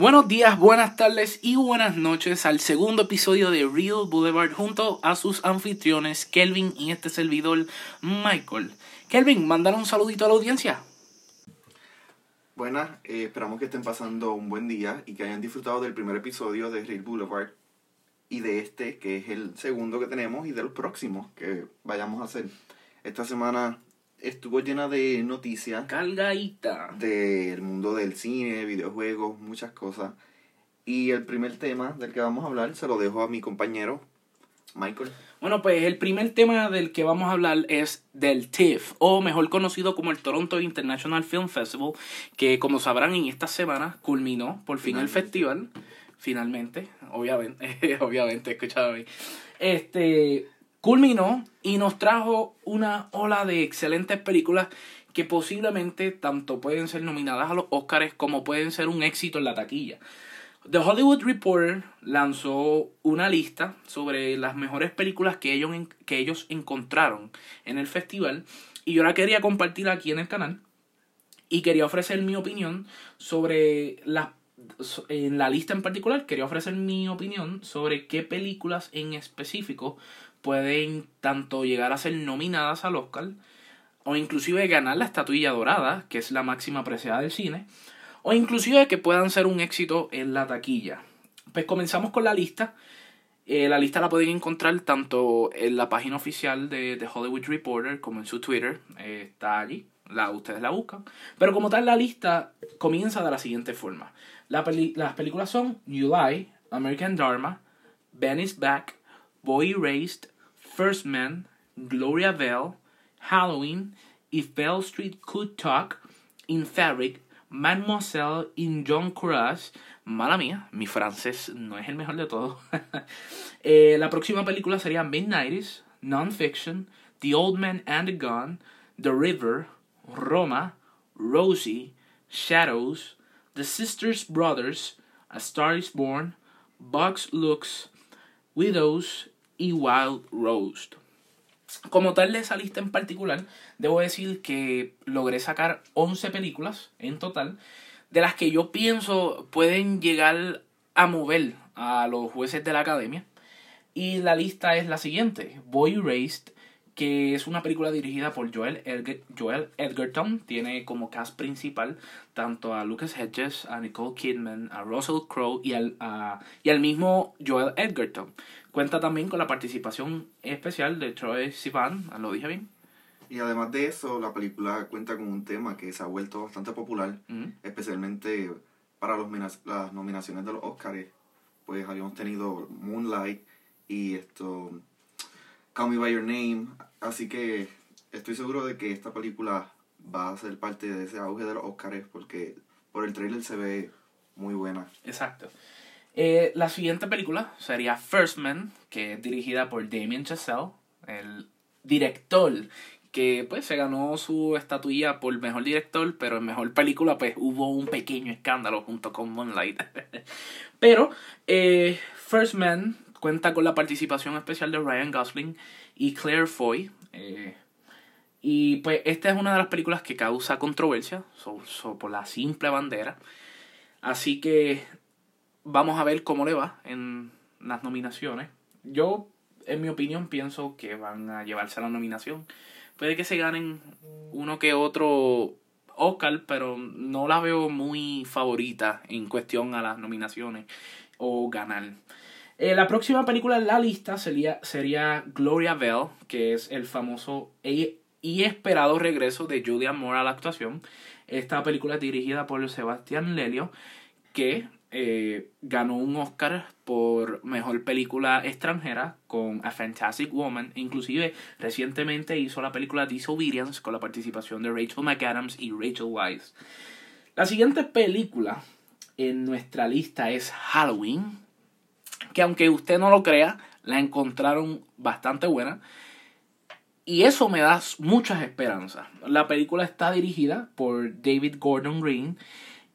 Buenos días, buenas tardes y buenas noches al segundo episodio de Real Boulevard junto a sus anfitriones Kelvin y este servidor Michael. Kelvin, mandar un saludito a la audiencia. Buenas, eh, esperamos que estén pasando un buen día y que hayan disfrutado del primer episodio de Real Boulevard y de este, que es el segundo que tenemos, y del próximo que vayamos a hacer. Esta semana estuvo llena de noticias. Cargadita. Del mundo del cine, videojuegos, muchas cosas. Y el primer tema del que vamos a hablar se lo dejo a mi compañero, Michael. Bueno, pues el primer tema del que vamos a hablar es del TIFF, o mejor conocido como el Toronto International Film Festival, que como sabrán en esta semana culminó por fin el festival, finalmente, obviamente, obviamente, escuchado Este, culminó y nos trajo una ola de excelentes películas que posiblemente tanto pueden ser nominadas a los Oscars como pueden ser un éxito en la taquilla. The Hollywood Reporter lanzó una lista sobre las mejores películas que ellos, que ellos encontraron en el festival y yo la quería compartir aquí en el canal y quería ofrecer mi opinión sobre las en la lista en particular quería ofrecer mi opinión sobre qué películas en específico pueden tanto llegar a ser nominadas al Oscar o inclusive ganar la estatuilla dorada, que es la máxima apreciada del cine, o inclusive que puedan ser un éxito en la taquilla. Pues comenzamos con la lista. Eh, la lista la pueden encontrar tanto en la página oficial de, The Hollywood Reporter como en su Twitter. Eh, está allí. La, ustedes la buscan. Pero como tal, la lista comienza de la siguiente forma. las películas son July, American Dharma, Ben is Back, Boy Erased, First Man, Gloria Bell, Halloween, If Bell Street Could Talk, In Fabric, Mademoiselle in John Courage. Mala mía, mi francés no es el mejor de todos. eh, la próxima película sería Midnights, Non-Fiction, The Old Man and the Gun, The River, Roma, Rosie, Shadows, The Sisters Brothers, A Star is Born, Box Looks, Widows y Wild Roast. Como tal de esa lista en particular, debo decir que logré sacar 11 películas en total, de las que yo pienso pueden llegar a mover a los jueces de la academia. Y la lista es la siguiente: Boy Raised, que es una película dirigida por Joel, Joel Edgerton. Tiene como cast principal tanto a Lucas Hedges, a Nicole Kidman, a Russell Crowe y al, y al mismo Joel Edgerton. Cuenta también con la participación especial de Troy Sivan, ¿lo dije bien? Y además de eso, la película cuenta con un tema que se ha vuelto bastante popular, especialmente para los, las nominaciones de los Oscars. Pues habíamos tenido Moonlight y esto, Call Me By Your Name. Así que estoy seguro de que esta película va a ser parte de ese auge de los Oscars porque por el trailer se ve muy buena. Exacto. Eh, la siguiente película sería First Man, que es dirigida por Damien Chazelle, el director que pues se ganó su estatuilla por mejor director, pero en mejor película pues hubo un pequeño escándalo junto con Moonlight. pero eh, First Man cuenta con la participación especial de Ryan Gosling y Claire Foy. Eh, y pues esta es una de las películas que causa controversia por la simple bandera. Así que vamos a ver cómo le va en las nominaciones. Yo, en mi opinión, pienso que van a llevarse la nominación. Puede que se ganen uno que otro Oscar, pero no la veo muy favorita en cuestión a las nominaciones o ganar. Eh, la próxima película en la lista sería, sería Gloria Bell, que es el famoso e, y esperado regreso de Julia Moore a la actuación. Esta película es dirigida por Sebastián Lelio, que eh, ganó un Oscar por mejor película extranjera con A Fantastic Woman. Inclusive recientemente hizo la película Disobedience con la participación de Rachel McAdams y Rachel Weisz. La siguiente película en nuestra lista es Halloween, que aunque usted no lo crea, la encontraron bastante buena. Y eso me da muchas esperanzas. La película está dirigida por David Gordon Green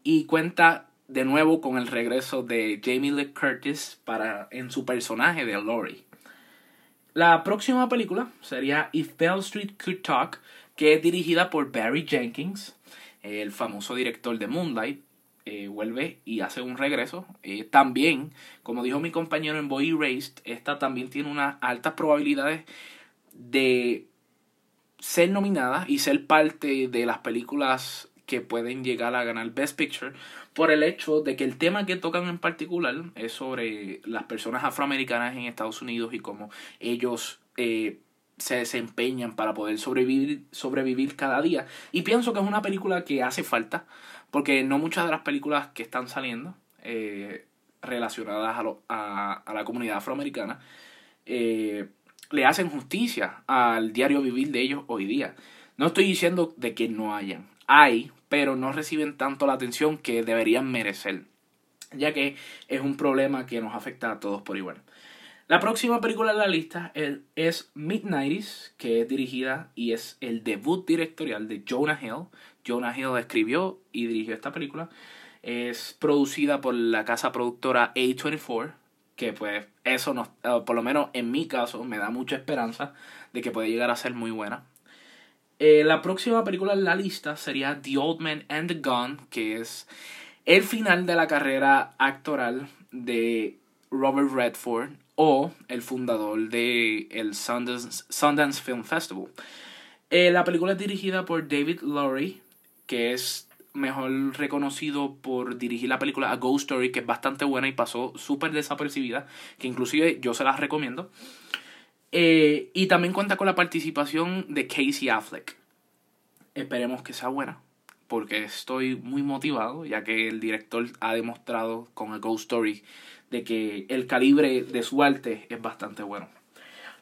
y cuenta de nuevo con el regreso de Jamie Lee Curtis para, en su personaje de Laurie. La próxima película sería If Bell Street Could Talk, que es dirigida por Barry Jenkins, el famoso director de Moonlight. Eh, vuelve y hace un regreso. Eh, también, como dijo mi compañero en Boy Erased, esta también tiene unas altas probabilidades de ser nominada y ser parte de las películas que pueden llegar a ganar Best Picture por el hecho de que el tema que tocan en particular es sobre las personas afroamericanas en Estados Unidos y cómo ellos eh, se desempeñan para poder sobrevivir, sobrevivir cada día. Y pienso que es una película que hace falta, porque no muchas de las películas que están saliendo eh, relacionadas a, a, la comunidad afroamericana eh, le hacen justicia al diario vivir de ellos hoy día. No estoy diciendo de que no hayan, hay, pero no reciben tanto la atención que deberían merecer, ya que es un problema que nos afecta a todos por igual. La próxima película de la lista es Midnighties, que es dirigida y es el debut directorial de Jonah Hill. Jonah Hill escribió y dirigió esta película. Es producida por la casa productora A24, que pues eso nos, eh, por lo menos en mi caso, me da mucha esperanza de que puede llegar a ser muy buena. Eh, la próxima película en la lista sería The Old Man and the Gun, que es el final de la carrera actoral de Robert Redford o el fundador de el Sundance, Film Festival. Eh, la película es dirigida por David Lowry, que es mejor reconocido por dirigir la película A Ghost Story, que es bastante buena y pasó súper desapercibida, que inclusive yo se las recomiendo. Eh, y también cuenta con la participación de Casey Affleck. Esperemos que sea buena, porque estoy muy motivado, ya que el director ha demostrado con A Ghost Story de que el calibre de su arte es bastante bueno.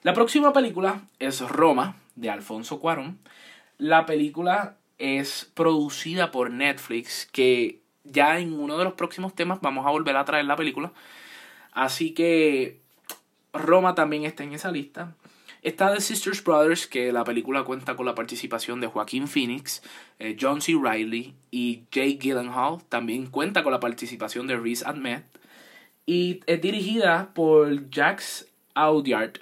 La próxima película es Roma, de Alfonso Cuarón. La película es producida por Netflix, que ya en uno de los próximos temas vamos a volver a traer la película. Así que Roma también está en esa lista. Está The Sisters Brothers, que la película cuenta con la participación de Joaquín Phoenix, eh, John C. Reilly y Jake Gyllenhaal. También cuenta con la participación de Reese Ahmed. Y es dirigida por Jax Audiard.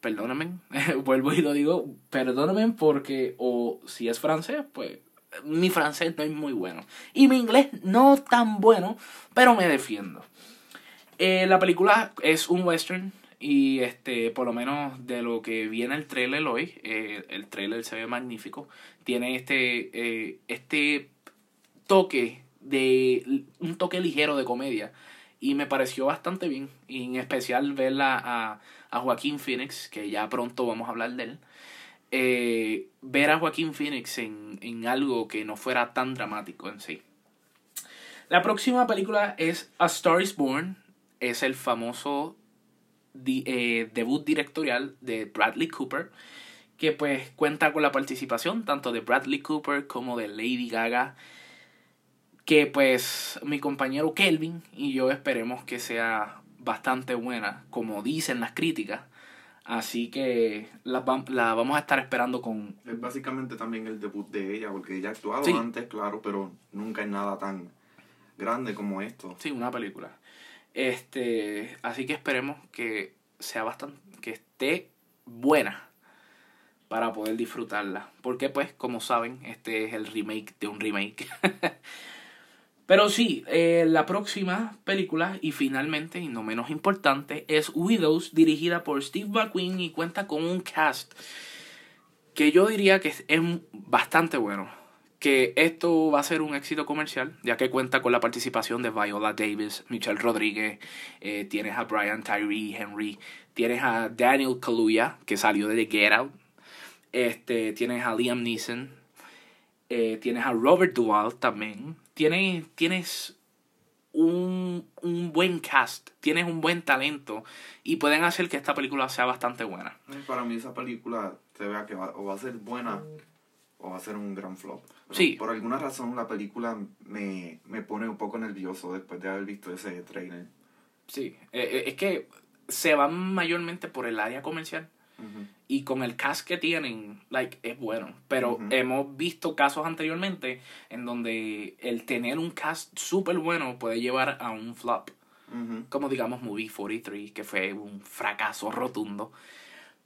Perdóname, vuelvo y lo digo, perdóname porque, o si es francés, pues mi francés no es muy bueno. Y mi inglés no tan bueno, pero me defiendo. Eh, la película es un western y este por lo menos de lo que viene el trailer hoy, eh, el trailer se ve magnífico. Tiene este, eh, este toque de un toque ligero de comedia y me pareció bastante bien. Y en especial verla a, a Joaquín Phoenix, que ya pronto vamos a hablar de él. Eh, ver a Joaquín Phoenix en, en algo que no fuera tan dramático en sí. La próxima película es A Star is Born. Es el famoso eh, debut directorial de Bradley Cooper. Que pues cuenta con la participación tanto de Bradley Cooper como de Lady Gaga que pues mi compañero Kelvin y yo esperemos que sea bastante buena, como dicen las críticas. Así que la, la vamos a estar esperando con... Es básicamente también el debut de ella, porque ella ha actuado antes, claro, pero nunca en nada tan grande como esto. Sí, una película. Este, así que esperemos que sea bastante, que esté buena para poder disfrutarla. Porque pues, como saben, este es el remake de un remake. Pero sí, eh, la próxima película, y finalmente, y no menos importante, es Widows, dirigida por Steve McQueen y cuenta con un cast que yo diría que es bastante bueno. Que esto va a ser un éxito comercial, ya que cuenta con la participación de Viola Davis, Michelle Rodríguez, eh, tienes a Brian Tyree Henry, tienes a Daniel Kaluuya, que salió de The Get Out, este, tienes a Liam Neeson, eh, tienes a Robert Duvall también, tienes, tienes un, un, buen cast, tienes un buen talento y pueden hacer que esta película sea bastante buena. Para mí esa película se vea que va, o va a ser buena o va a ser un gran flop. sí. Por alguna razón la película me, me pone un poco nervioso después de haber visto ese trailer. Sí, eh, eh, es que se van mayormente por el área comercial. Y con el cast que tienen, like, es bueno. Pero hemos visto casos anteriormente en donde el tener un cast súper bueno puede llevar a un flop. Como digamos Movie 43, que fue un fracaso rotundo.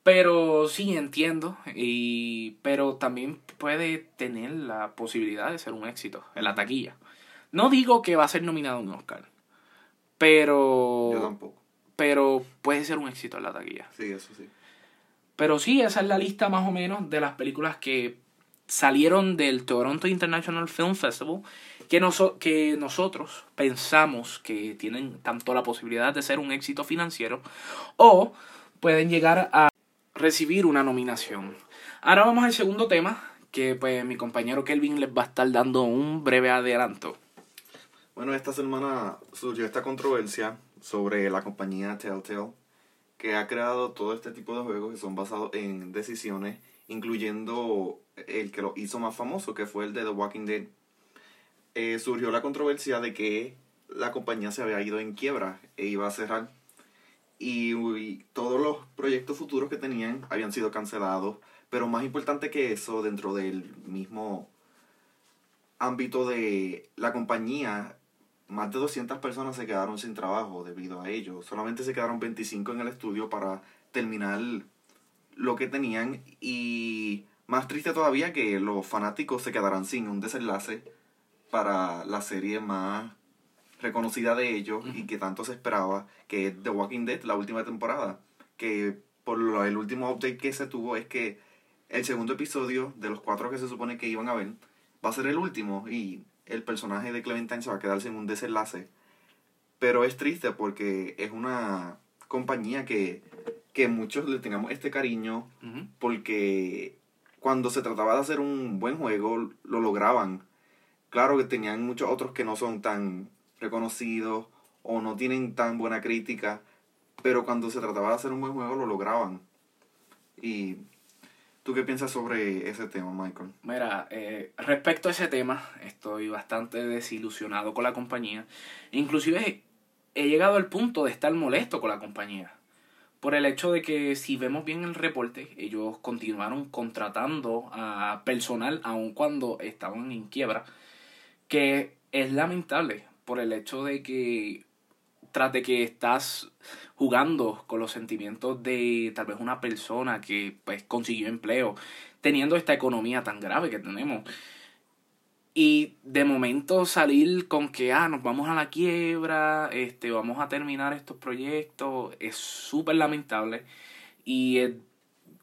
Pero sí entiendo. Y, pero también puede tener la posibilidad de ser un éxito en la taquilla. No digo que va a ser nominado a un Oscar, pero... Yo tampoco. Pero puede ser un éxito en la taquilla. Sí, eso sí. Pero sí, esa es la lista más o menos de las películas que salieron del Toronto International Film Festival que, que nosotros pensamos que tienen tanto la posibilidad de ser un éxito financiero o pueden llegar a recibir una nominación. Ahora vamos al segundo tema, que pues mi compañero Kelvin les va a estar dando un breve adelanto. Bueno, esta semana surgió esta controversia sobre la compañía Telltale, que ha creado todo este tipo de juegos que son basados en decisiones, incluyendo el que lo hizo más famoso, que fue el de The Walking Dead. Eh, surgió la controversia de que la compañía se había ido en quiebra e iba a cerrar. Y, todos los proyectos futuros que tenían habían sido cancelados. Pero más importante que eso, dentro del mismo ámbito de la compañía, más de 200 personas se quedaron sin trabajo debido a ello. Solamente se quedaron 25 en el estudio para terminar lo que tenían y más triste todavía que los fanáticos se quedarán sin un desenlace para la serie más reconocida de ellos y que tanto se esperaba, que es The Walking Dead, la última temporada. Que por lo, el último update que se tuvo es que el segundo episodio de los cuatro que se supone que iban a ver va a ser el último y el personaje de Clementine se va a quedar sin un desenlace. Pero es triste porque es una compañía que, que muchos le tengamos este cariño porque cuando se trataba de hacer un buen juego, lo lograban. Claro que tenían muchos otros que no son tan reconocidos o no tienen tan buena crítica, pero cuando se trataba de hacer un buen juego, lo lograban. Y ¿Tú qué piensas sobre ese tema, Michael? Mira, eh, respecto a ese tema, estoy bastante desilusionado con la compañía. Inclusive he llegado al punto de estar molesto con la compañía por el hecho de que si vemos bien el reporte, ellos continuaron contratando a personal aun cuando estaban en quiebra, que es lamentable por el hecho de que tras de que estás jugando con los sentimientos de tal vez una persona que pues consiguió empleo, teniendo esta economía tan grave que tenemos, y de momento salir con que, ah, nos vamos a la quiebra, este, vamos a terminar estos proyectos, es súper lamentable y es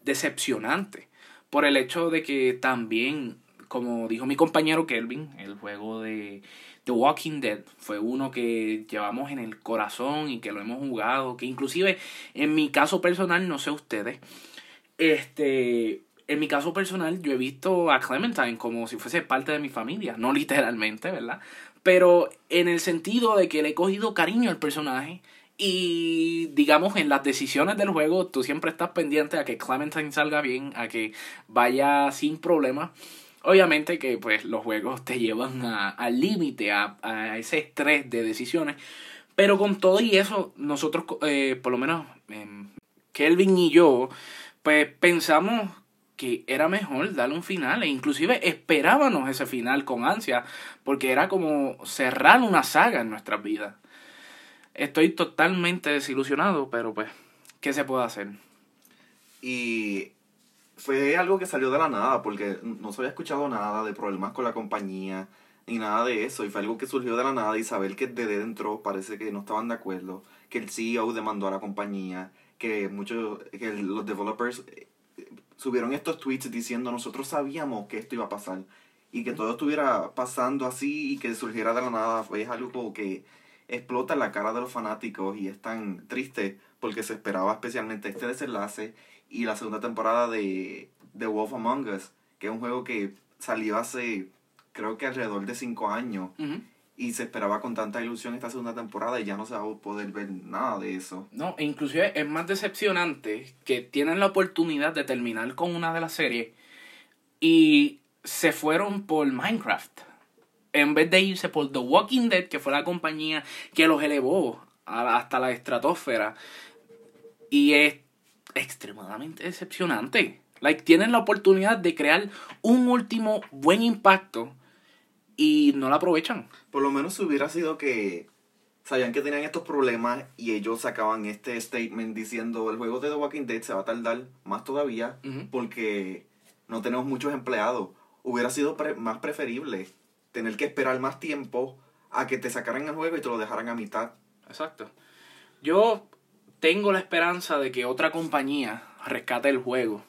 decepcionante. Por el hecho de que también, como dijo mi compañero Kelvin, el juego de The Walking Dead fue uno que llevamos en el corazón y que lo hemos jugado, que inclusive en mi caso personal, no sé ustedes, este en mi caso personal, yo he visto a Clementine como si fuese parte de mi familia, no literalmente, ¿verdad? Pero en el sentido de que le he cogido cariño al personaje y digamos en las decisiones del juego tú siempre estás pendiente a que Clementine salga bien, a que vaya sin problemas. Obviamente que pues los juegos te llevan al límite, a, a, ese estrés de decisiones. Pero con todo y eso, nosotros, eh, por lo menos eh, Kelvin y yo, pues pensamos que era mejor darle un final e inclusive esperábamos ese final con ansia porque era como cerrar una saga en nuestras vidas. Estoy totalmente desilusionado, pero pues, ¿qué se puede hacer? Y fue algo que salió de la nada porque no se había escuchado nada de problemas con la compañía ni nada de eso y fue algo que surgió de la nada. Y saber que de dentro parece que no estaban de acuerdo, que el CEO demandó a la compañía, que muchos que los developers subieron estos tweets diciendo nosotros sabíamos que esto iba a pasar y que todo estuviera pasando así y que surgiera de la nada fue algo que explota en la cara de los fanáticos y es tan triste porque se esperaba especialmente este desenlace y la segunda temporada de The Wolf Among Us que es un juego que salió hace creo que alrededor de cinco años y se esperaba con tanta ilusión esta segunda temporada y ya no se va a poder ver nada de eso. No, e inclusive es más decepcionante que tienen la oportunidad de terminar con una de las series y se fueron por Minecraft. En vez de irse por The Walking Dead, que fue la compañía que los elevó hasta la estratosfera. Y es extremadamente decepcionante. Like, tienen la oportunidad de crear un último buen impacto y no la aprovechan. Por lo menos hubiera sido que sabían que tenían estos problemas y ellos sacaban este statement diciendo el juego de The Walking Dead se va a tardar más todavía porque no tenemos muchos empleados. Hubiera sido más preferible tener que esperar más tiempo a que te sacaran el juego y te lo dejaran a mitad. Exacto. Yo tengo la esperanza de que otra compañía rescate el juego.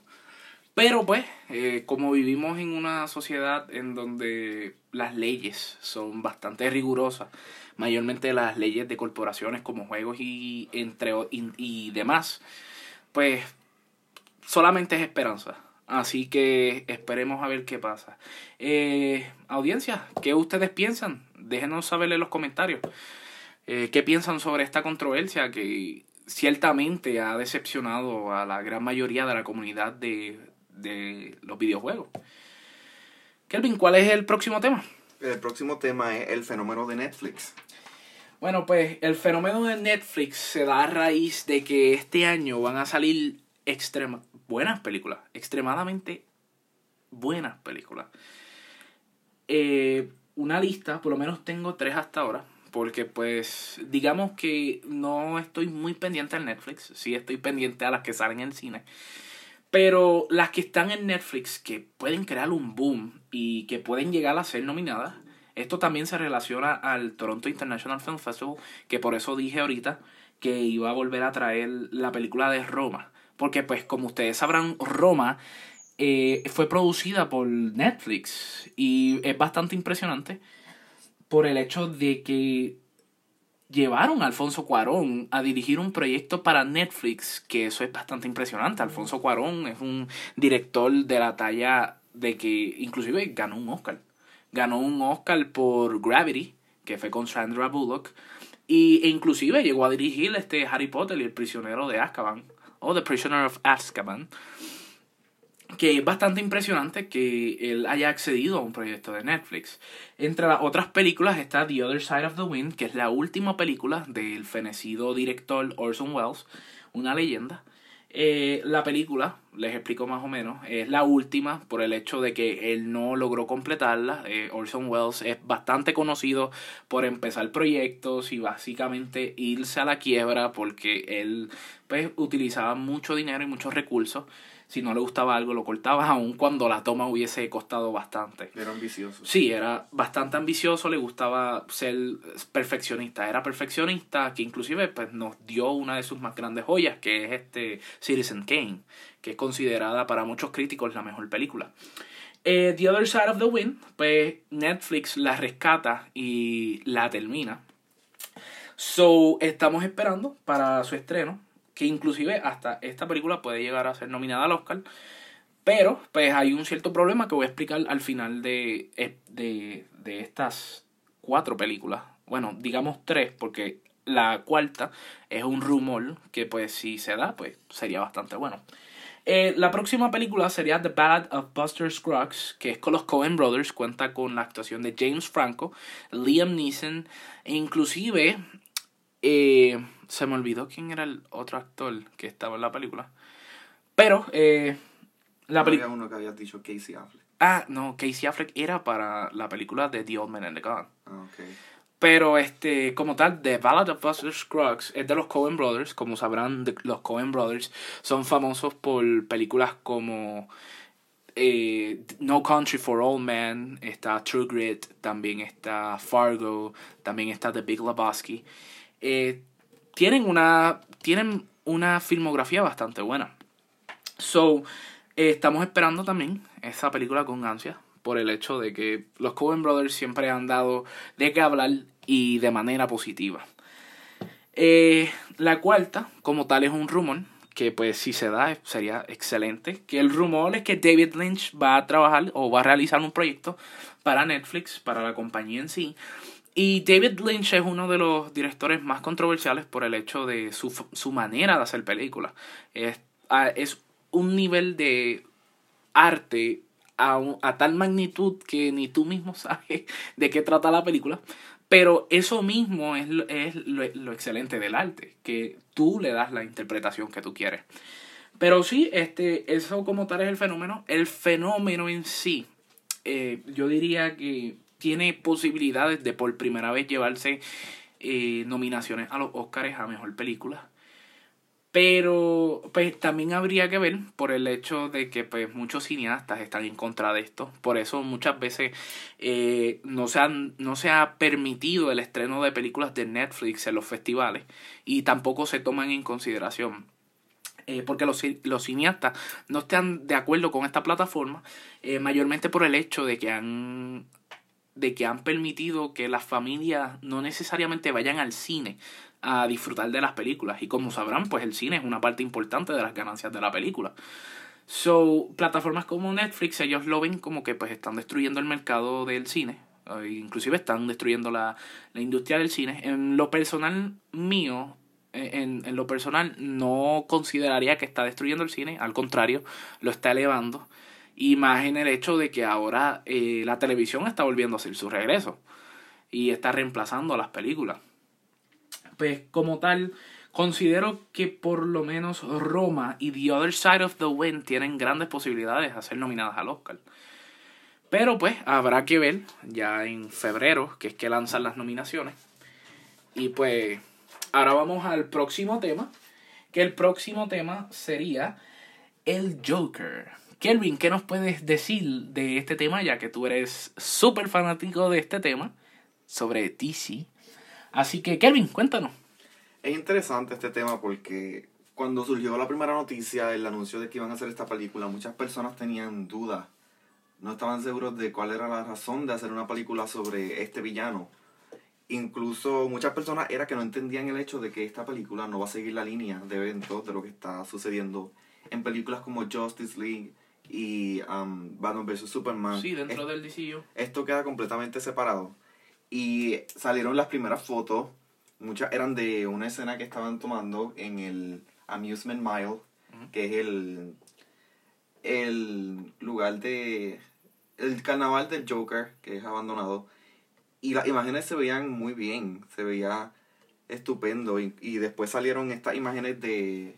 Pero pues, eh, como vivimos en una sociedad en donde las leyes son bastante rigurosas, mayormente las leyes de corporaciones como juegos y, entre, y demás, pues solamente es esperanza. Así que esperemos a ver qué pasa. Eh, audiencia, ¿qué ustedes piensan? Déjenos saber en los comentarios. Eh, ¿Qué piensan sobre esta controversia que ciertamente ha decepcionado a la gran mayoría de la comunidad de, de los videojuegos? Kelvin, ¿cuál es el próximo tema? El próximo tema es el fenómeno de Netflix. Bueno, pues el fenómeno de Netflix se da a raíz de que este año van a salir extrema, buenas películas, extremadamente buenas películas. Eh, una lista, por lo menos tengo tres hasta ahora, porque pues digamos que no estoy muy pendiente al Netflix, sí estoy pendiente a las que salen en cine, pero las que están en Netflix que pueden crear un boom y que pueden llegar a ser nominadas, esto también se relaciona al Toronto International Film Festival, que por eso dije ahorita que iba a volver a traer la película de Roma porque pues como ustedes sabrán, Roma eh, fue producida por Netflix y es bastante impresionante por el hecho de que llevaron a Alfonso Cuarón a dirigir un proyecto para Netflix, que eso es bastante impresionante. Alfonso Cuarón es un director de la talla de que inclusive ganó un Oscar. Ganó un Oscar por Gravity, que fue con Sandra Bullock, y, e inclusive llegó a dirigir este Harry Potter y el prisionero de Azkaban o The Prisoner of Azkaban, que es bastante impresionante que él haya accedido a un proyecto de Netflix. Entre las otras películas está The Other Side of the Wind, que es la última película del fenecido director Orson Welles, una leyenda, eh, la película, les explico más o menos, es la última por el hecho de que él no logró completarla. Eh, Orson Welles es bastante conocido por empezar proyectos y básicamente irse a la quiebra porque él pues, utilizaba mucho dinero y muchos recursos si no le gustaba algo lo cortaba aun cuando la toma hubiese costado bastante. Era ambicioso. Sí, era bastante ambicioso, le gustaba ser perfeccionista. Era perfeccionista que inclusive pues, nos dio una de sus más grandes joyas, que es este Citizen Kane, que es considerada para muchos críticos la mejor película. Eh, the Other Side of the Wind, pues Netflix la rescata y la termina. So, estamos esperando para su estreno que inclusive hasta esta película puede llegar a ser nominada al Oscar. Pero, pues hay un cierto problema que voy a explicar al final de, eh, de, de estas cuatro películas. Bueno, digamos tres, porque la cuarta es un rumor que pues si se da, pues sería bastante bueno. Eh, la próxima película sería The Ballad of Buster Scruggs, que es con los Coen Brothers, cuenta con la actuación de James Franco, Liam Neeson, e inclusive eh, se me olvidó quién era el otro actor que estaba en la película. Pero, eh, la película. uno que habías dicho Casey Affleck. Ah, no, Casey Affleck era para la película de The Old Man and the Gun. Ah, okay. Pero, este, como tal, The Ballad of Buster Scruggs es de los Coen Brothers. Como sabrán, los Coen Brothers son famosos por películas como eh, No Country for Old Men, está True Grit, también está Fargo, también está The Big Lebowski. Eh, tienen una, tienen una filmografía bastante buena. So, eh, estamos esperando también esa película con ansia por el hecho de que los Coen Brothers siempre han dado de qué hablar y de manera positiva. Eh, la cuarta, como tal, es un rumor que pues si se da sería excelente. Que el rumor es que David Lynch va a trabajar o va a realizar un proyecto para Netflix, para la compañía en sí, y David Lynch es uno de los directores más controversiales por el hecho de su, su manera de hacer películas. Es, es un nivel de arte a, a, tal magnitud que ni tú mismo sabes de qué trata la película. Pero eso mismo es, es lo, lo, excelente del arte, que tú le das la interpretación que tú quieres. Pero sí, este, eso como tal es el fenómeno. El fenómeno en sí, eh, yo diría que tiene posibilidades de por primera vez llevarse eh, nominaciones a los Oscars a Mejor Película. Pero pues también habría que ver por el hecho de que pues muchos cineastas están en contra de esto. Por eso muchas veces eh, no, se han, no se ha permitido el estreno de películas de Netflix en los festivales y tampoco se toman en consideración. Eh, porque los, los, cineastas no están de acuerdo con esta plataforma, mayormente por el hecho de que han de que han permitido que las familias no necesariamente vayan al cine a disfrutar de las películas. Y como sabrán, pues el cine es una parte importante de las ganancias de la película. So, plataformas como Netflix, ellos lo ven como que pues están destruyendo el mercado del cine. Eh, inclusive están destruyendo la, la industria del cine. En lo personal mío, eh, en, en lo personal, no consideraría que está destruyendo el cine. Al contrario, lo está elevando. Y más en el hecho de que ahora eh, la televisión está volviendo a hacer su regreso. Y está reemplazando a las películas pues como tal, considero que por lo menos Roma y The Other Side of the Wind tienen grandes posibilidades de ser nominadas al Oscar. Pero pues habrá que ver ya en febrero, que es que lanzan las nominaciones. Y pues ahora vamos al próximo tema, que el próximo tema sería el Joker. Kelvin, ¿qué nos puedes decir de este tema, ya que tú eres súper fanático de este tema sobre DC? Así que, Kelvin, cuéntanos. Es interesante este tema porque cuando surgió la primera noticia, el anuncio de que iban a hacer esta película, muchas personas tenían dudas. No estaban seguros de cuál era la razón de hacer una película sobre este villano. Incluso muchas personas era que no entendían el hecho de que esta película no va a seguir la línea de eventos de lo que está sucediendo en películas como Justice League y um, Batman vs. Superman. Sí, dentro del DCU. Esto queda completamente separado. Y salieron las primeras fotos, muchas eran de una escena que estaban tomando en el Amusement Mile, que es el, el lugar de... el carnaval del Joker, que es abandonado. Y las imágenes se veían muy bien, se veía estupendo. Y, y después salieron estas imágenes de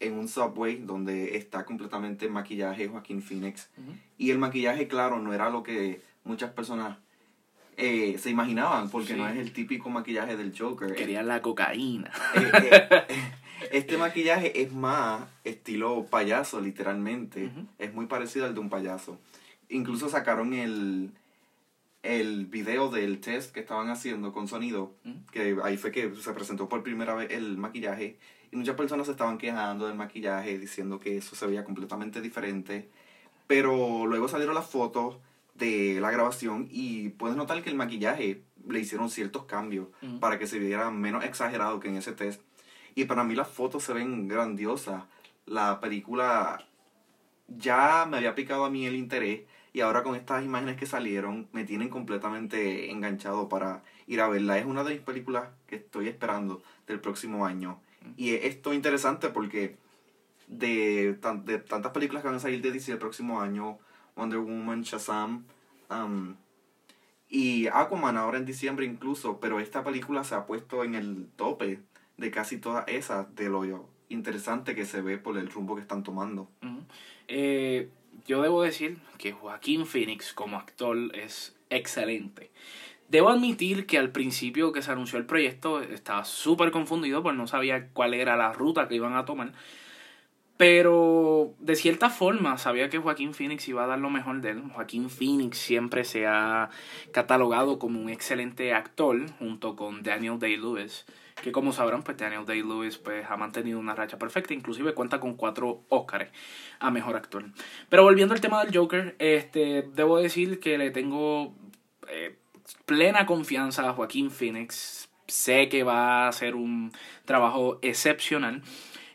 en un subway donde está completamente maquillaje Joaquín Phoenix. Y el maquillaje, claro, no era lo que muchas personas eh, se imaginaban, porque no es el típico maquillaje del Joker. Querían la cocaína. Eh, eh, este maquillaje es más estilo payaso, literalmente. Es muy parecido al de un payaso. Incluso sacaron el, el video del test que estaban haciendo con sonido, que ahí fue que se presentó por primera vez el maquillaje. Y muchas personas se estaban quejando del maquillaje, diciendo que eso se veía completamente diferente. Pero luego salieron las fotos de la grabación y puedes notar que el maquillaje le hicieron ciertos cambios para que se viera menos exagerado que en ese test. Y para mí las fotos se ven grandiosas. La película ya me había picado a mí el interés y ahora con estas imágenes que salieron me tienen completamente enganchado para ir a verla. Es una de mis películas que estoy esperando del próximo año. Y esto es interesante porque de, de tantas películas que van a salir de DC el próximo año, Wonder Woman, Shazam um, y Aquaman ahora en diciembre incluso, pero esta película se ha puesto en el tope de casi todas esas de lo interesante que se ve por el rumbo que están tomando. Eh, yo debo decir que Joaquín Phoenix como actor es excelente. Debo admitir que al principio que se anunció el proyecto estaba súper confundido porque no sabía cuál era la ruta que iban a tomar. Pero de cierta forma sabía que Joaquín Phoenix iba a dar lo mejor de él. Joaquín Phoenix siempre se ha catalogado como un excelente actor junto con Daniel Day-Lewis. Que como sabrán, pues Daniel Day-Lewis pues, ha mantenido una racha perfecta. Inclusive cuenta con cuatro Oscars a Mejor Actor. Pero volviendo al tema del Joker, este, debo decir que le tengo eh, plena confianza a Joaquín Phoenix. Sé que va a hacer un trabajo excepcional.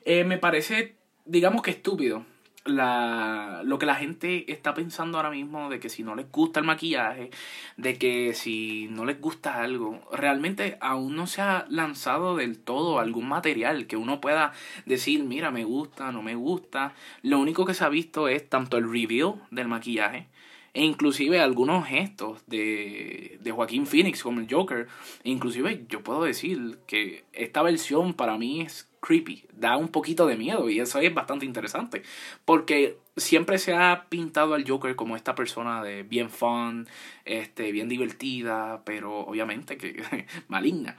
Eh, me parece digamos que estúpido la, lo que la gente está pensando ahora mismo de que si no les gusta el maquillaje, de que si no les gusta algo, realmente aún no se ha lanzado del todo algún material que uno pueda decir, mira, me gusta, no me gusta. Lo único que se ha visto es tanto el review del maquillaje, e inclusive algunos gestos de, de Joaquín Phoenix como el Joker. Inclusive yo puedo decir que esta versión para mí es creepy, da un poquito de miedo y eso es bastante interesante. Porque siempre se ha pintado al Joker como esta persona de bien fun, este, bien divertida, pero obviamente que maligna.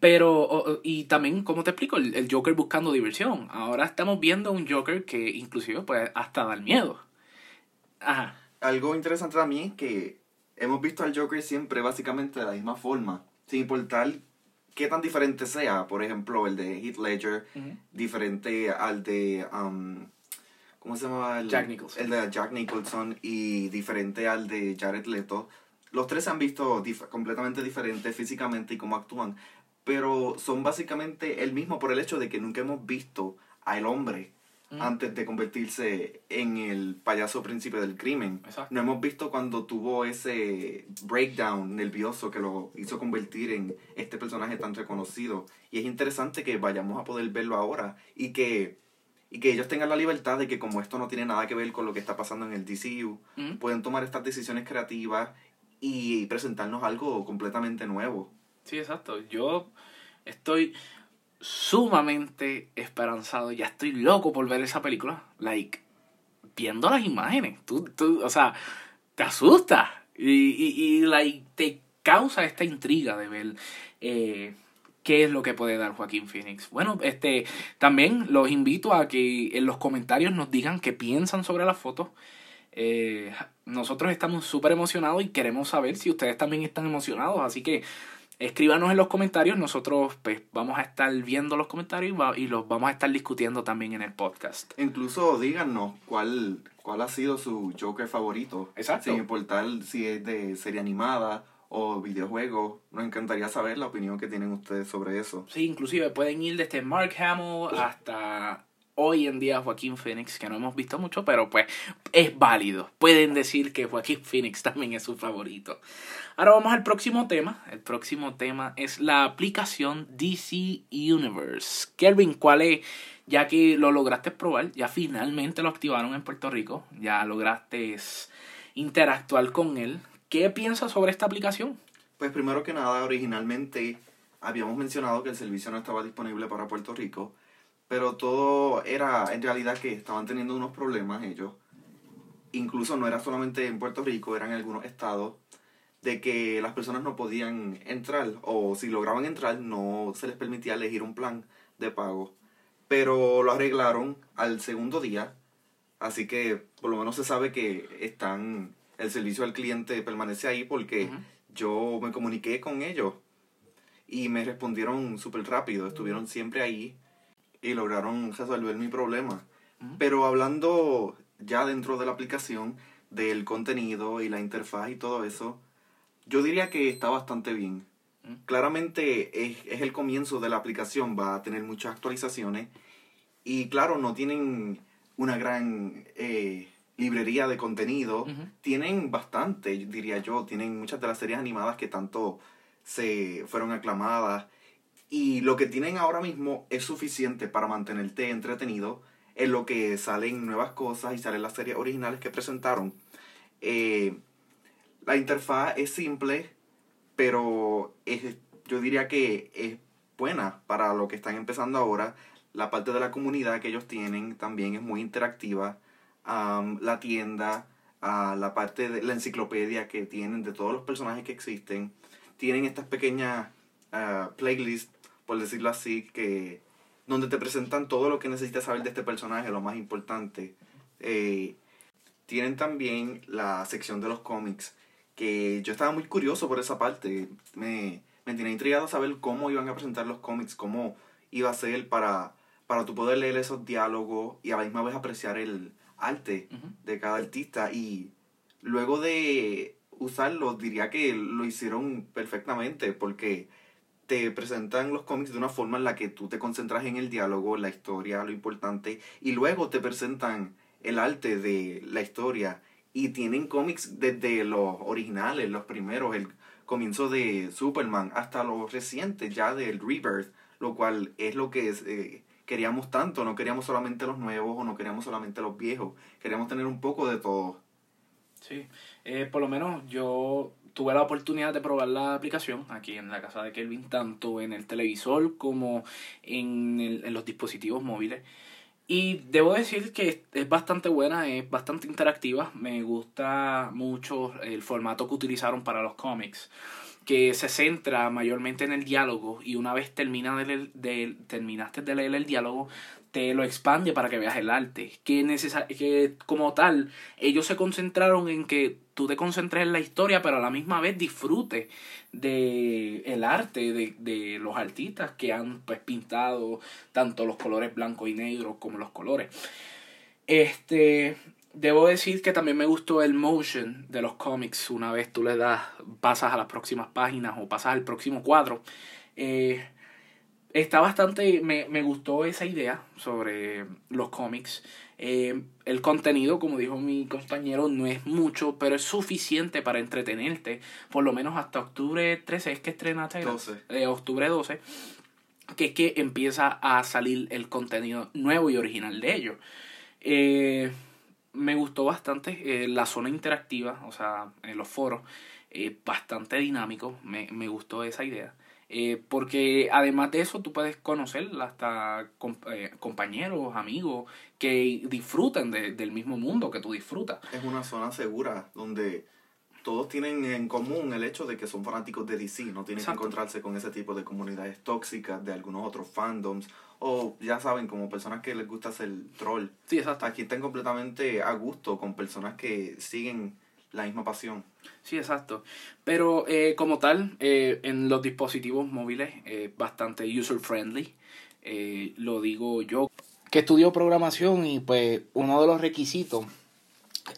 Pero, y también, como te explico, el, el, Joker buscando diversión. Ahora estamos viendo un Joker que inclusive puede hasta dar miedo. Ajá. Algo interesante también es que hemos visto al Joker siempre básicamente de la misma forma, sin importar qué tan diferente sea. Por ejemplo, el de Heath Ledger, diferente al de... Um, ¿Cómo se llama? El, Jack Nicholson. El de Jack Nicholson y diferente al de Jared Leto. Los tres se han visto completamente diferentes físicamente y cómo actúan, pero son básicamente el mismo por el hecho de que nunca hemos visto al hombre antes de convertirse en el payaso príncipe del crimen. No hemos visto cuando tuvo ese breakdown nervioso que lo hizo convertir en este personaje tan reconocido. Y es interesante que vayamos a poder verlo ahora y que, y que ellos tengan la libertad de que como esto no tiene nada que ver con lo que está pasando en el DCU, pueden tomar estas decisiones creativas y presentarnos algo completamente nuevo. Sí, exacto. Yo estoy sumamente esperanzado. Ya estoy loco por ver esa película. Like, viendo las imágenes. Tú, tú, o sea, te asusta. Y, y, y like, te causa esta intriga de ver eh, qué es lo que puede dar Joaquín Phoenix. Bueno, este, también los invito a que en los comentarios nos digan qué piensan sobre la foto. Eh, nosotros estamos súper emocionados y queremos saber si ustedes también están emocionados. Así que escríbanos en los comentarios. Nosotros pues, vamos a estar viendo los comentarios y, los vamos a estar discutiendo también en el podcast. Incluso díganos cuál, cuál ha sido su Joker favorito. Exacto. Sin importar si es de serie animada o videojuego. Nos encantaría saber la opinión que tienen ustedes sobre eso. Sí, inclusive pueden ir desde Mark Hamill hasta hoy en día Joaquín Phoenix, que no hemos visto mucho, pero pues es válido. Pueden decir que Joaquín Phoenix también es su favorito. Ahora vamos al próximo tema. El próximo tema es la aplicación DC Universe. Kelvin, ¿cuál es? Ya que lo lograste probar, ya finalmente lo activaron en Puerto Rico, ya lograste interactuar con él. ¿Qué piensas sobre esta aplicación? Pues primero que nada, originalmente habíamos mencionado que el servicio no estaba disponible para Puerto Rico, pero todo era en realidad que estaban teniendo unos problemas ellos. Incluso no era solamente en Puerto Rico, eran en algunos estados de que las personas no podían entrar o si lograban entrar no se les permitía elegir un plan de pago. Pero lo arreglaron al segundo día, así que por lo menos se sabe que están el servicio al cliente permanece ahí porque yo me comuniqué con ellos y me respondieron súper rápido, estuvieron siempre ahí y lograron resolver mi problema. Pero hablando ya dentro de la aplicación del contenido y la interfaz y todo eso, yo diría que está bastante bien. Claramente es, es, el comienzo de la aplicación, va a tener muchas actualizaciones y claro, no tienen una gran eh, librería de contenido, tienen bastante, diría yo, tienen muchas de las series animadas que tanto se fueron aclamadas y lo que tienen ahora mismo es suficiente para mantenerte entretenido en lo que salen nuevas cosas y salen las series originales que presentaron. Eh, la interfaz es simple, pero es, yo diría que es buena para lo que están empezando ahora. La parte de la comunidad que ellos tienen también es muy interactiva. la tienda, uh, la parte de la enciclopedia que tienen de todos los personajes que existen. Tienen estas pequeñas uh, playlists, por decirlo así, que donde te presentan todo lo que necesitas saber de este personaje, lo más importante. Eh, tienen también la sección de los cómics que yo estaba muy curioso por esa parte. Me, me tenía intrigado saber cómo iban a presentar los cómics, cómo iba a ser para, para tu poder leer esos diálogos y a la misma vez apreciar el arte de cada artista. Y luego de usarlo, diría que lo hicieron perfectamente porque te presentan los cómics de una forma en la que tú te concentras en el diálogo, la historia, lo importante, y luego te presentan el arte de la historia. Y tienen cómics desde los originales, los primeros, el comienzo de Superman, hasta los recientes ya del Rebirth, lo cual es lo que eh, queríamos tanto, no queríamos solamente los nuevos o no queríamos solamente los viejos, queríamos tener un poco de todo. Sí, eh, por lo menos yo tuve la oportunidad de probar la aplicación aquí en la casa de Kelvin, tanto en el televisor como en, en los dispositivos móviles. Y debo decir que es bastante buena, es bastante interactiva. Me gusta mucho el formato que utilizaron para los cómics. que se centra mayormente en el diálogo y una vez termina de, de, terminaste de leer el diálogo, te lo expande para que veas el arte. Que, que como tal, ellos se concentraron en que tú te concentres en la historia, pero a la misma vez disfrutes de el arte de, de los artistas que han pues, pintado tanto los colores blanco y negro como los colores. Este, debo decir que también me gustó el motion de los cómics. Una vez tú le das, pasas a las próximas páginas o pasas al próximo cuadro. Eh, está bastante, me, me, gustó esa idea sobre los cómics. Eh, el contenido, como dijo mi compañero, no es mucho, pero es suficiente para entretenerte, por lo menos hasta octubre 13, es que estrenaste 12. Eh, octubre 12, que es que empieza a salir el contenido nuevo y original de ellos. Eh, me gustó bastante la zona interactiva, o sea, en los foros, bastante dinámico, me, me, gustó esa idea. Eh, porque además de eso tú puedes conocer hasta compañeros, amigos que disfruten de, del mismo mundo que tú disfrutas. Es una zona segura donde todos tienen en común el hecho de que son fanáticos de DC, no tienen que encontrarse con ese tipo de comunidades tóxicas de algunos otros fandoms o ya saben, como personas que les gusta hacer troll. Sí, exacto. Aquí están completamente a gusto con personas que siguen la misma pasión. Sí, exacto. Pero eh, como tal, eh, en los dispositivos móviles, eh, bastante user friendly. Eh, lo digo yo, que estudio programación y pues uno de los requisitos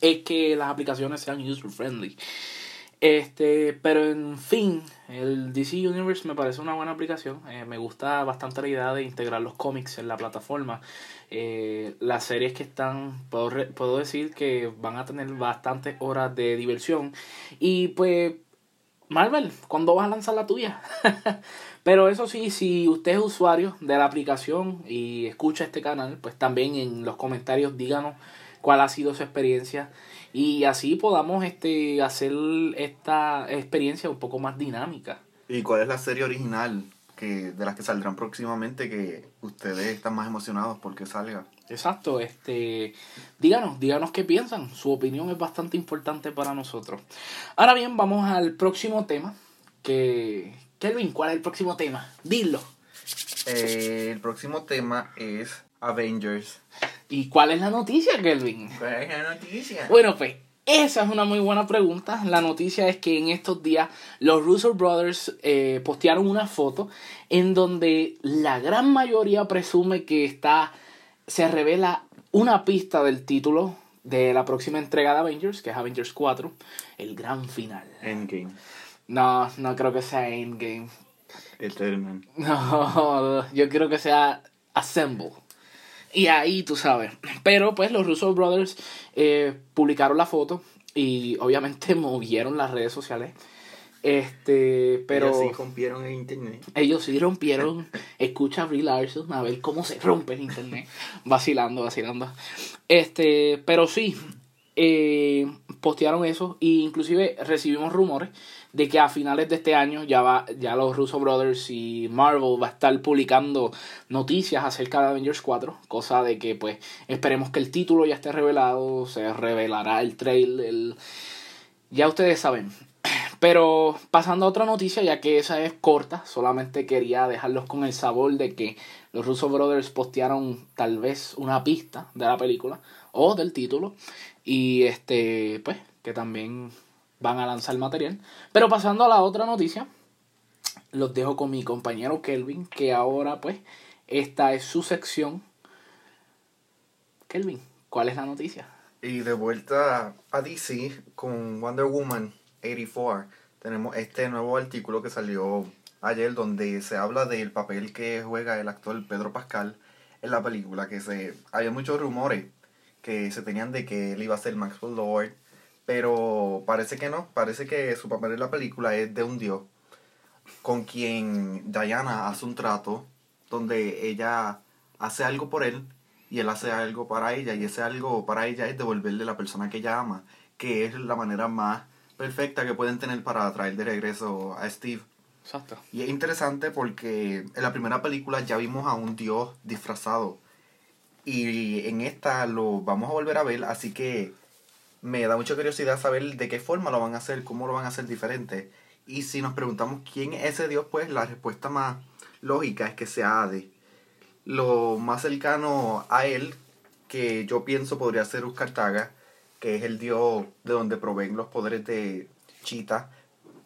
es que las aplicaciones sean user friendly. Este, pero en fin, el DC Universe me parece una buena aplicación. Eh, me gusta bastante la idea de integrar los cómics en la plataforma. Eh, las series que están, puedo, puedo decir que van a tener bastantes horas de diversión. Y pues, Marvel, ¿cuándo vas a lanzar la tuya? Pero eso sí, si usted es usuario de la aplicación y escucha este canal, pues también en los comentarios díganos cuál ha sido su experiencia y así podamos este hacer esta experiencia un poco más dinámica. ¿Y cuál es la serie original que de las que saldrán próximamente que ustedes están más emocionados porque salga? Exacto, este díganos, díganos qué piensan, su opinión es bastante importante para nosotros. Ahora bien, vamos al próximo tema que Kelvin, ¿cuál es el próximo tema? Dilo. Eh, el próximo tema es Avengers. ¿Y cuál es la noticia, Kelvin? ¿Cuál es la noticia? Bueno, pues esa es una muy buena pregunta. La noticia es que en estos días los Russo Brothers eh, postearon una foto en donde la gran mayoría presume que está se revela una pista del título de la próxima entrega de Avengers, que es Avengers 4, el gran final. Endgame. No, no creo que sea Endgame. Eternal. No, yo creo que sea Assemble. Y ahí tú sabes. Pero pues los Russo Brothers eh, publicaron la foto y obviamente movieron las redes sociales. Este, pero. Ellos sí rompieron el internet. Ellos sí rompieron. Escucha a Brie Larson a ver cómo se rompe el internet. Vacilando, vacilando. Este, pero sí. Eh, postearon eso. E inclusive recibimos rumores de que a finales de este año ya va ya los Russo Brothers y Marvel va a estar publicando noticias acerca de Avengers 4, cosa de que pues esperemos que el título ya esté revelado, se revelará el trailer, ya ustedes saben. Pero pasando a otra noticia, ya que esa es corta, solamente quería dejarlos con el sabor de que los Russo Brothers postearon tal vez una pista de la película o del título y este pues que también van a lanzar material. Pero pasando a la otra noticia, los dejo con mi compañero Kelvin, que ahora pues esta es su sección. Kelvin, ¿cuál es la noticia? Y de vuelta a DC con Wonder Woman 84, tenemos este nuevo artículo que salió ayer donde se habla del papel que juega el actor Pedro Pascal en la película, que se había muchos rumores que se tenían de que él iba a ser Maxwell Lord, pero parece que no, parece que su papel en la película es de un dios con quien Diana hace un trato donde ella hace algo por él y él hace algo para ella y ese algo para ella es devolverle la persona que ella ama, que es la manera más perfecta que pueden tener para traer de regreso a Steve. Exacto. Y es interesante porque en la primera película ya vimos a un dios disfrazado y en esta lo vamos a volver a ver, así que me da mucha curiosidad saber de qué forma lo van a hacer, cómo lo van a hacer diferente. Y si nos preguntamos quién es ese Dios, pues la respuesta más lógica es que sea Hades. Lo más cercano a él, que yo pienso podría ser Uskartaga, que es el dios de donde proveen los poderes de Chita.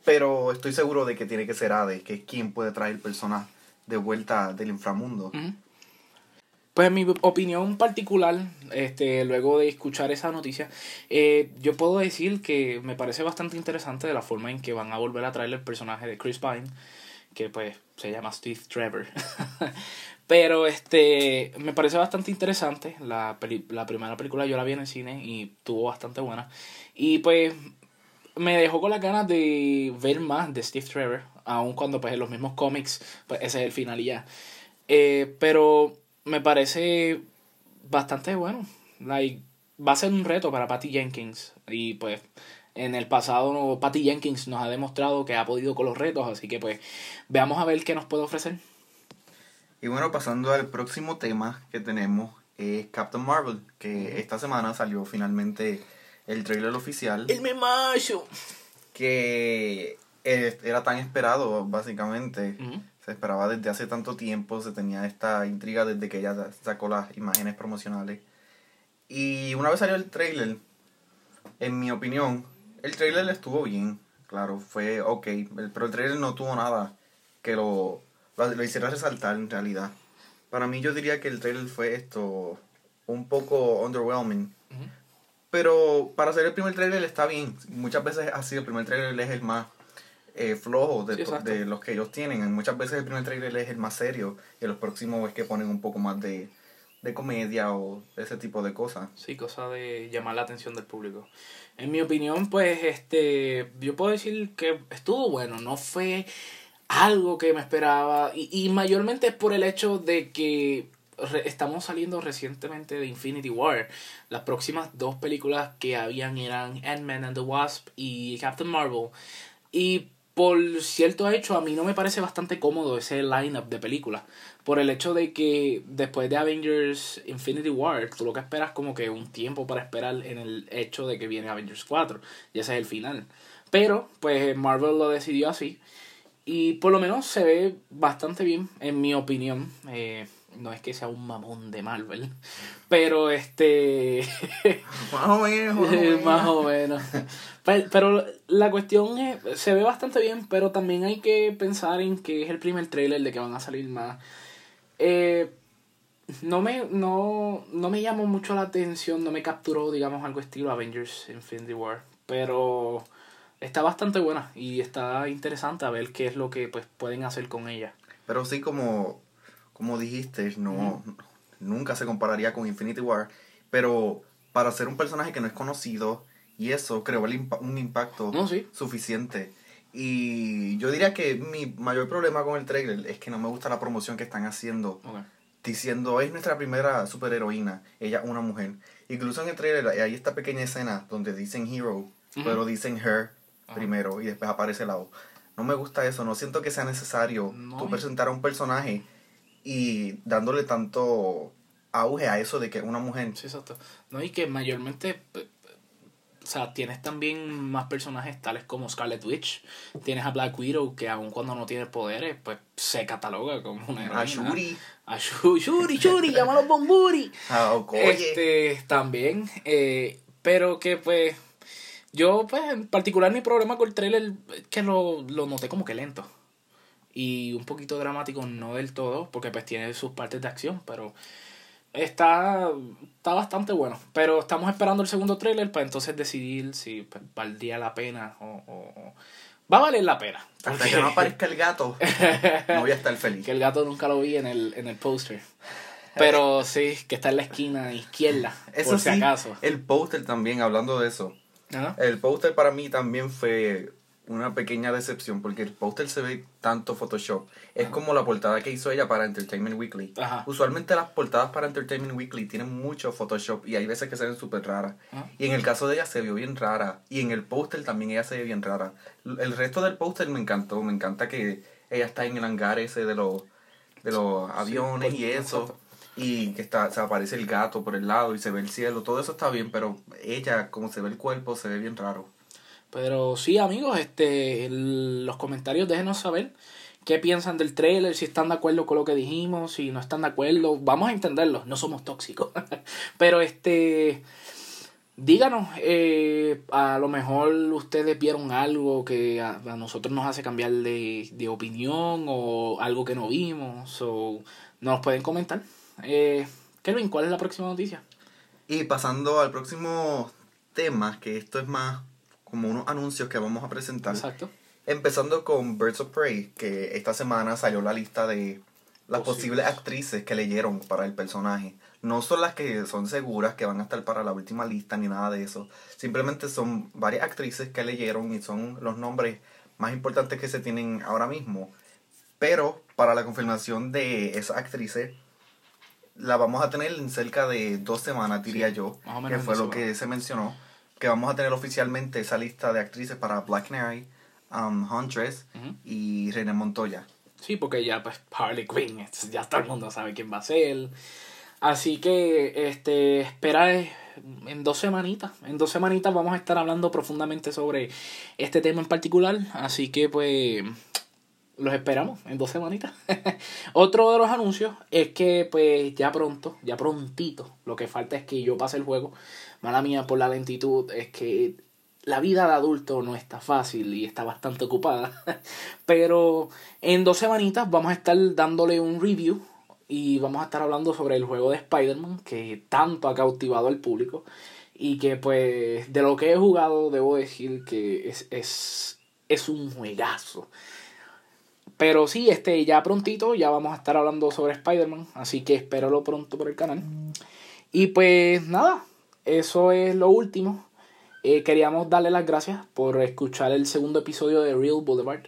Pero estoy seguro de que tiene que ser Hades, que es quien puede traer personas de vuelta del inframundo. Pues en mi opinión particular, este, luego de escuchar esa noticia, eh, yo puedo decir que me parece bastante interesante de la forma en que van a volver a traer el personaje de Chris Pine, que pues se llama Steve Trevor. Pero este me parece bastante interesante. La, la primera película yo la vi en el cine y tuvo bastante buena. Y pues me dejó con las ganas de ver más de Steve Trevor, aun cuando pues en los mismos cómics, pues ese es el final y ya. Eh, pero me parece bastante bueno. Like, va a ser un reto para Patty Jenkins. Y pues en el pasado Patty Jenkins nos ha demostrado que ha podido con los retos. Así que pues veamos a ver qué nos puede ofrecer. Y bueno, pasando al próximo tema que tenemos es Captain Marvel. Que esta semana salió finalmente el trailer oficial. El memacho. Que era tan esperado, básicamente. Se esperaba desde hace tanto tiempo, se tenía esta intriga desde que ella sacó las imágenes promocionales. Y una vez salió el trailer, en mi opinión, el trailer estuvo bien, claro, fue ok, pero el trailer no tuvo nada que lo, lo, hiciera resaltar en realidad. Para mí yo diría que el trailer fue esto, un poco underwhelming. Pero para hacer el primer trailer está bien. Muchas veces así el primer trailer es el más eh, flojos de, de, los que ellos tienen. Muchas veces el primer trailer es el más serio y los próximos es que ponen un poco más de, de comedia o ese tipo de cosas. Sí, cosa de llamar la atención del público. En mi opinión, pues, este, yo puedo decir que estuvo bueno, no fue algo que me esperaba y, y mayormente es por el hecho de que estamos saliendo recientemente de Infinity War. Las próximas dos películas que habían eran Ant-Man and the Wasp y Captain Marvel. Y por cierto hecho, a mí no me parece bastante cómodo ese lineup de películas. Por el hecho de que después de Avengers Infinity War, tú lo que esperas como que un tiempo para esperar en el hecho de que viene Avengers 4. Y ese es el final. Pero, pues Marvel lo decidió así. Y por lo menos se ve bastante bien, en mi opinión. Eh, no es que sea un mamón de Marvel, pero este... más o menos. Más o menos. Pero, la cuestión es, se ve bastante bien, pero también hay que pensar en que es el primer trailer de que van a salir más. Eh, no me, no, no me llamó mucho la atención, no me capturó, digamos, algo estilo Avengers Infinity War, pero está bastante buena y está interesante a ver qué es lo que pues pueden hacer con ella. Pero sí como como dijiste, no, nunca se compararía con Infinity War, pero para ser un personaje que no es conocido y eso creó un impacto suficiente. Y yo diría que mi mayor problema con el trailer es que no me gusta la promoción que están haciendo. Diciendo, es nuestra primera superheroína, ella una mujer. Incluso en el trailer hay esta pequeña escena donde dicen hero, pero dicen her primero y después aparece la O. No me gusta eso, no siento que sea necesario tú presentar a un personaje y dándole tanto auge a eso de que una mujer. Sí, exacto. No, y que mayormente. O sea, tienes también más personajes tales como Scarlet Witch. Tienes a Black Widow, que aun cuando no tiene poderes, pues se cataloga como una heroína. A Shuri. A Shuri, Shuri, Shuri, llámalo Bomburi. A Este, también. Eh, pero que pues. Yo, pues, en particular, mi problema con el trailer es que lo, lo noté como que lento y un poquito dramático, no del todo, porque pues tiene sus partes de acción, pero está, está bastante bueno. Pero estamos esperando el segundo trailer para entonces decidir si pues, valdría la pena o, o, va a valer la pena. Hasta que no aparezca el gato, no voy a estar feliz. que el gato nunca lo vi en el, en el póster. Pero sí, que está en la esquina izquierda, eso por si acaso. El póster también, hablando de eso. El póster para mí también fue una pequeña decepción porque el póster se ve tanto Photoshop. Es como la portada que hizo ella para Entertainment Weekly. Usualmente las portadas para Entertainment Weekly tienen mucho Photoshop y hay veces que se ven súper raras. Y en el caso de ella se vio bien rara. Y en el póster también ella se ve bien rara. El resto del póster me encantó. Me encanta que ella está en el hangar ese de los, de los aviones pues, y eso. Y que está, se aparece el gato por el lado y se ve el cielo. Todo eso está bien, pero ella, como se ve el cuerpo, se ve bien raro. Pero sí, amigos, este, los comentarios déjenos saber qué piensan del trailer, si están de acuerdo con lo que dijimos, si no están de acuerdo, vamos a entenderlo, no somos tóxicos. Pero este, díganos, eh, a lo mejor ustedes vieron algo que a, nosotros nos hace cambiar de, de, opinión o algo que no vimos, o nos pueden comentar. Eh, Kelvin, ¿cuál es la próxima noticia? Y pasando al próximo tema, que esto es más como unos anuncios que vamos a presentar. Exacto. Empezando con Birds of Prey, que esta semana salió la lista de las posibles actrices que leyeron para el personaje. No son las que son seguras que van a estar para la última lista ni nada de eso. Simplemente son varias actrices que leyeron y son los nombres más importantes que se tienen ahora mismo. Pero para la confirmación de esas actrices, la vamos a tener en cerca de dos semanas, diría yo. que fue lo que se mencionó. Que vamos a tener oficialmente esa lista de actrices para Black Canary um, Huntress y René Montoya. Sí, porque ya pues Harley Quinn, ya todo el mundo sabe quién va a ser. Así que este espera en dos semanitas. En dos semanitas vamos a estar hablando profundamente sobre este tema en particular. Así que pues los esperamos en dos semanitas. Otro de los anuncios es que pues ya pronto, ya prontito, lo que falta es que yo pase el juego. Mala mía por la lentitud, es que la vida de adulto no está fácil y está bastante ocupada. Pero en dos semanitas vamos a estar dándole un review y vamos a estar hablando sobre el juego de Spider-Man que tanto ha cautivado al público. Y que pues de lo que he jugado debo decir que es, es, es un juegazo. Pero sí, este, ya prontito ya vamos a estar hablando sobre Spider-Man. Así que espéralo pronto por el canal. Y pues nada, eso es lo último. Eh, queríamos darle las gracias por escuchar el segundo episodio de Real Boulevard,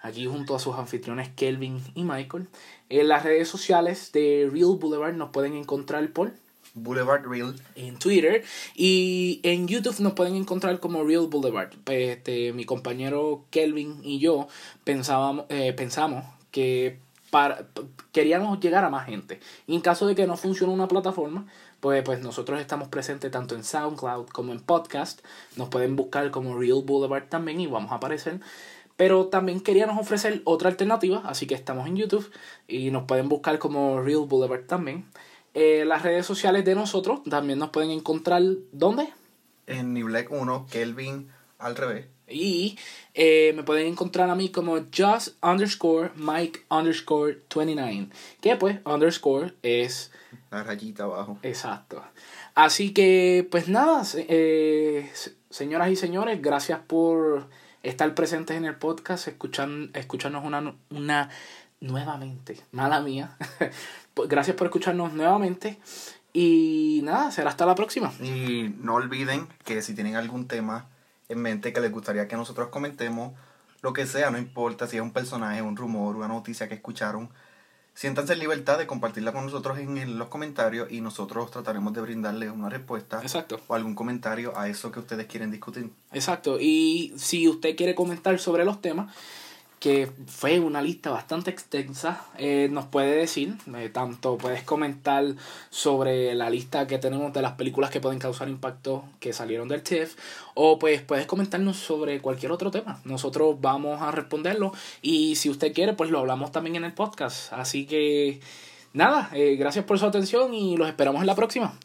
aquí junto a sus anfitriones Kelvin y Michael. En las redes sociales de Real Boulevard nos pueden encontrar por Boulevard Real en Twitter y en YouTube nos pueden encontrar como Real Boulevard. Este, mi compañero Kelvin y yo pensábamos, eh, pensamos que para, queríamos llegar a más gente. Y en caso de que no funcione una plataforma, pues, pues nosotros estamos presentes tanto en SoundCloud como en podcast. Nos pueden buscar como Real Boulevard también y vamos a aparecer. Pero también queríamos ofrecer otra alternativa, así que estamos en YouTube y nos pueden buscar como Real Boulevard también. Eh, las redes sociales de nosotros también nos pueden encontrar, ¿dónde? En Niblack 1, Kelvin al revés. Y eh, me pueden encontrar a mí como just underscore Mike underscore 29. Que pues underscore es... La rayita abajo. Exacto. Así que pues nada, eh, señoras y señores, gracias por estar presentes en el podcast, escuchan, escucharnos una, una nuevamente. Mala mía. Gracias por escucharnos nuevamente. Y nada, será hasta la próxima. Y no olviden que si tienen algún tema en mente que les gustaría que nosotros comentemos, lo que sea, no importa si es un personaje, un rumor, una noticia que escucharon, siéntanse en libertad de compartirla con nosotros en los comentarios y nosotros trataremos de brindarles una respuesta Exacto. o algún comentario a eso que ustedes quieren discutir. Exacto, y si usted quiere comentar sobre los temas, que fue una lista bastante extensa. Eh, nos puede decir, eh, tanto puedes comentar sobre la lista que tenemos de las películas que pueden causar impacto que salieron del TIFF, o pues puedes comentarnos sobre cualquier otro tema. Nosotros vamos a responderlo y si usted quiere, pues lo hablamos también en el podcast. Así que nada, eh, gracias por su atención y los esperamos en la próxima.